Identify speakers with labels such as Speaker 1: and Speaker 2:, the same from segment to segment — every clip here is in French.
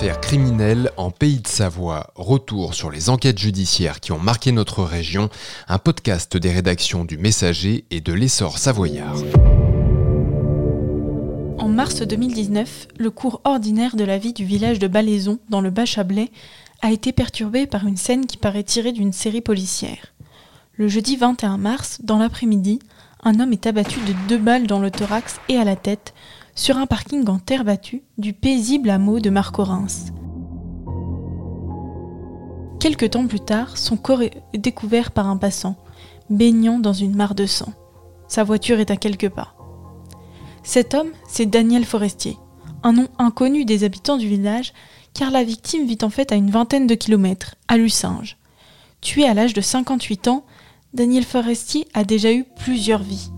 Speaker 1: Affaires en Pays de Savoie. Retour sur les enquêtes judiciaires qui ont marqué notre région. Un podcast des rédactions du Messager et de l'Essor savoyard.
Speaker 2: En mars 2019, le cours ordinaire de la vie du village de Balaison, dans le Bas-Chablais, a été perturbé par une scène qui paraît tirée d'une série policière. Le jeudi 21 mars, dans l'après-midi, un homme est abattu de deux balles dans le thorax et à la tête sur un parking en terre battue du paisible hameau de Marcorins. Quelque temps plus tard, son corps est découvert par un passant, baignant dans une mare de sang. Sa voiture est à quelques pas. Cet homme, c'est Daniel Forestier, un nom inconnu des habitants du village, car la victime vit en fait à une vingtaine de kilomètres, à Lucinge. Tué à l'âge de 58 ans, Daniel Forestier a déjà eu plusieurs vies.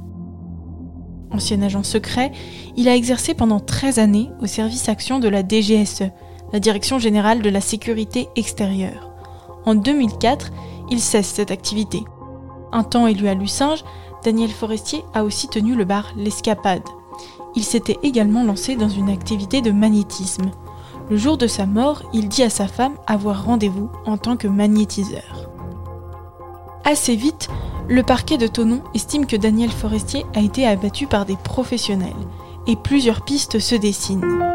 Speaker 2: Ancien agent secret, il a exercé pendant 13 années au service action de la DGSE, la Direction générale de la sécurité extérieure. En 2004, il cesse cette activité. Un temps élu à Lucinge, Daniel Forestier a aussi tenu le bar L'Escapade. Il s'était également lancé dans une activité de magnétisme. Le jour de sa mort, il dit à sa femme avoir rendez-vous en tant que magnétiseur. Assez vite, le parquet de Tonon estime que Daniel Forestier a été abattu par des professionnels et plusieurs pistes se dessinent.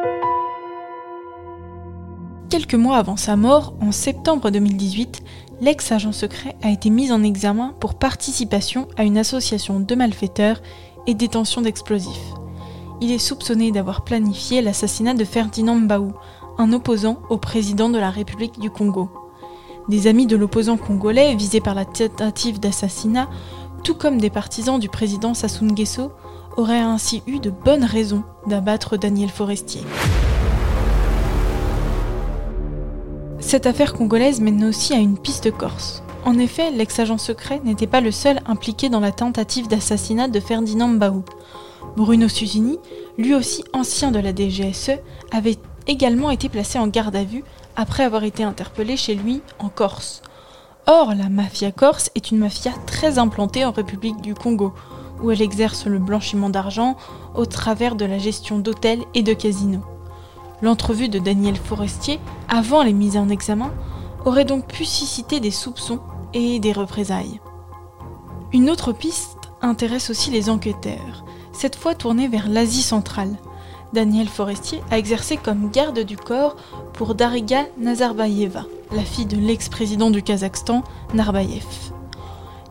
Speaker 2: Quelques mois avant sa mort, en septembre 2018, l'ex-agent secret a été mis en examen pour participation à une association de malfaiteurs et détention d'explosifs. Il est soupçonné d'avoir planifié l'assassinat de Ferdinand Mbaou, un opposant au président de la République du Congo. Des amis de l'opposant congolais visés par la tentative d'assassinat, tout comme des partisans du président Sassou Nguesso, auraient ainsi eu de bonnes raisons d'abattre Daniel Forestier. Cette affaire congolaise mène aussi à une piste corse. En effet, l'ex-agent secret n'était pas le seul impliqué dans la tentative d'assassinat de Ferdinand Mbaou. Bruno Susini, lui aussi ancien de la DGSE, avait également été placé en garde à vue après avoir été interpellé chez lui en Corse. Or, la mafia corse est une mafia très implantée en République du Congo, où elle exerce le blanchiment d'argent au travers de la gestion d'hôtels et de casinos. L'entrevue de Daniel Forestier, avant les mises en examen, aurait donc pu susciter des soupçons et des représailles. Une autre piste intéresse aussi les enquêteurs, cette fois tournée vers l'Asie centrale, Daniel Forestier a exercé comme garde du corps pour Dariga Nazarbayeva, la fille de l'ex-président du Kazakhstan, Narbayev.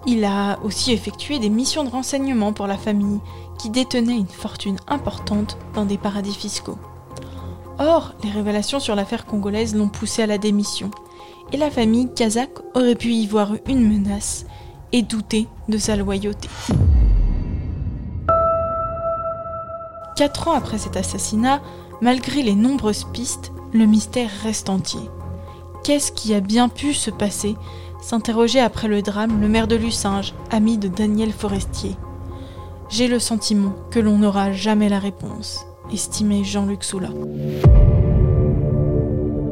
Speaker 2: Il a aussi effectué des missions de renseignement pour la famille, qui détenait une fortune importante dans des paradis fiscaux. Or, les révélations sur l'affaire congolaise l'ont poussé à la démission, et la famille kazakh aurait pu y voir une menace et douter de sa loyauté. Quatre ans après cet assassinat, malgré les nombreuses pistes, le mystère reste entier. Qu'est-ce qui a bien pu se passer s'interrogeait après le drame le maire de Lucinge, ami de Daniel Forestier. J'ai le sentiment que l'on n'aura jamais la réponse, estimait Jean-Luc Soula.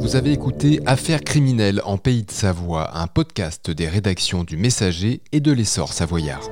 Speaker 1: Vous avez écouté Affaires criminelles en Pays de Savoie, un podcast des rédactions du Messager et de l'Essor savoyard.